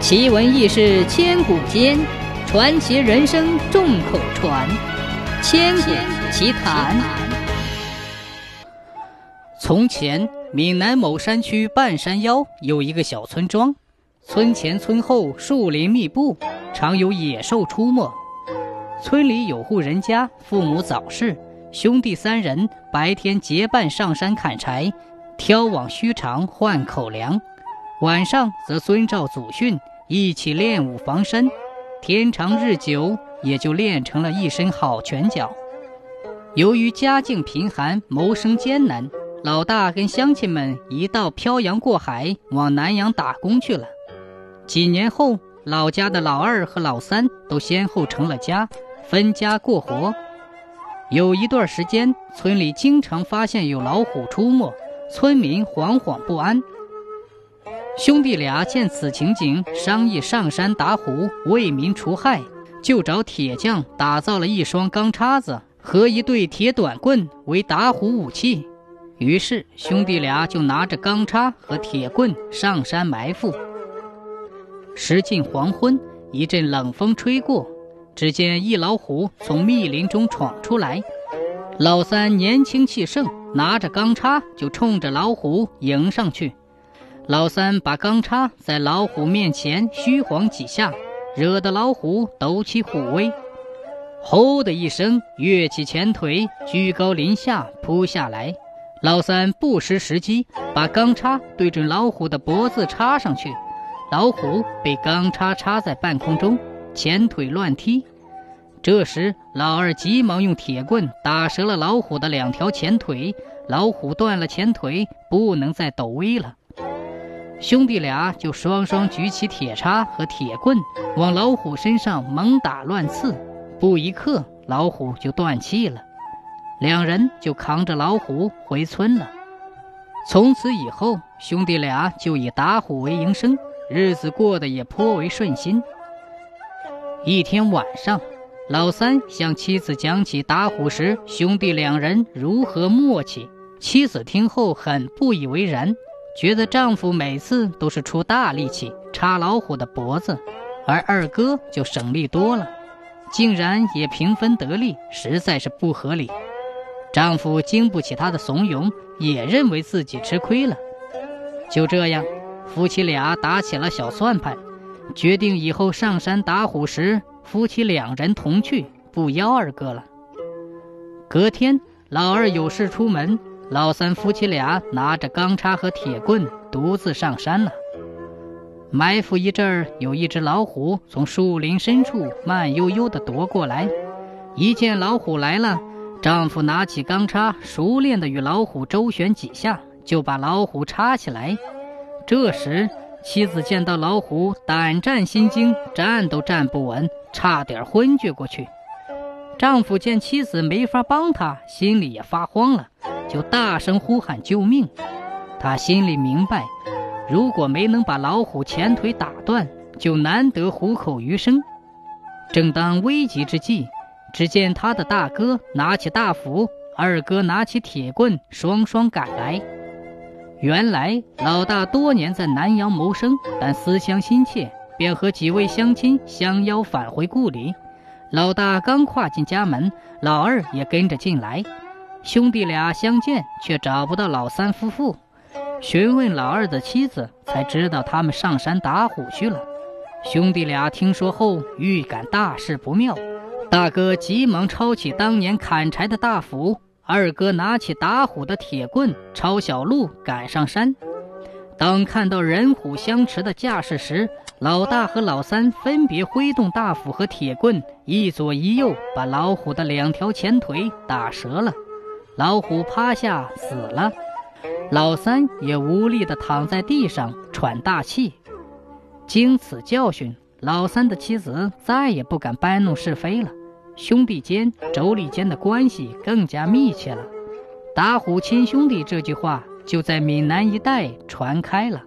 奇闻异事千古间，传奇人生众口传。千古奇谈。从前，闽南某山区半山腰有一个小村庄，村前村后树林密布，常有野兽出没。村里有户人家，父母早逝，兄弟三人白天结伴上山砍柴，挑网须长换口粮，晚上则遵照祖训一起练武防身。天长日久，也就练成了一身好拳脚。由于家境贫寒，谋生艰难，老大跟乡亲们一道漂洋过海往南阳打工去了。几年后，老家的老二和老三都先后成了家。分家过活，有一段时间，村里经常发现有老虎出没，村民惶惶不安。兄弟俩见此情景，商议上山打虎，为民除害，就找铁匠打造了一双钢叉子和一对铁短棍为打虎武器。于是，兄弟俩就拿着钢叉和铁棍上山埋伏。时近黄昏，一阵冷风吹过。只见一老虎从密林中闯出来，老三年轻气盛，拿着钢叉就冲着老虎迎上去。老三把钢叉在老虎面前虚晃几下，惹得老虎抖起虎威，吼的一声跃起前腿，居高临下扑下来。老三不失时机，把钢叉对准老虎的脖子插上去，老虎被钢叉插在半空中。前腿乱踢，这时老二急忙用铁棍打折了老虎的两条前腿，老虎断了前腿，不能再抖威了。兄弟俩就双双举起铁叉和铁棍，往老虎身上猛打乱刺，不一刻，老虎就断气了。两人就扛着老虎回村了。从此以后，兄弟俩就以打虎为营生，日子过得也颇为顺心。一天晚上，老三向妻子讲起打虎时兄弟两人如何默契。妻子听后很不以为然，觉得丈夫每次都是出大力气插老虎的脖子，而二哥就省力多了，竟然也平分得利，实在是不合理。丈夫经不起她的怂恿，也认为自己吃亏了。就这样，夫妻俩打起了小算盘。决定以后上山打虎时，夫妻两人同去，不邀二哥了。隔天，老二有事出门，老三夫妻俩拿着钢叉和铁棍，独自上山了。埋伏一阵儿，有一只老虎从树林深处慢悠悠地踱过来。一见老虎来了，丈夫拿起钢叉，熟练地与老虎周旋几下，就把老虎插起来。这时，妻子见到老虎，胆战心惊，站都站不稳，差点昏厥过去。丈夫见妻子没法帮他，心里也发慌了，就大声呼喊救命。他心里明白，如果没能把老虎前腿打断，就难得虎口余生。正当危急之际，只见他的大哥拿起大斧，二哥拿起铁棍，双双赶来。原来老大多年在南阳谋生，但思乡心切，便和几位乡亲相邀返回故里。老大刚跨进家门，老二也跟着进来。兄弟俩相见，却找不到老三夫妇。询问老二的妻子，才知道他们上山打虎去了。兄弟俩听说后，预感大事不妙。大哥急忙抄起当年砍柴的大斧。二哥拿起打虎的铁棍，抄小路赶上山。当看到人虎相持的架势时，老大和老三分别挥动大斧和铁棍，一左一右把老虎的两条前腿打折了。老虎趴下死了，老三也无力地躺在地上喘大气。经此教训，老三的妻子再也不敢搬弄是非了。兄弟间、妯娌间的关系更加密切了。“打虎亲兄弟”这句话就在闽南一带传开了。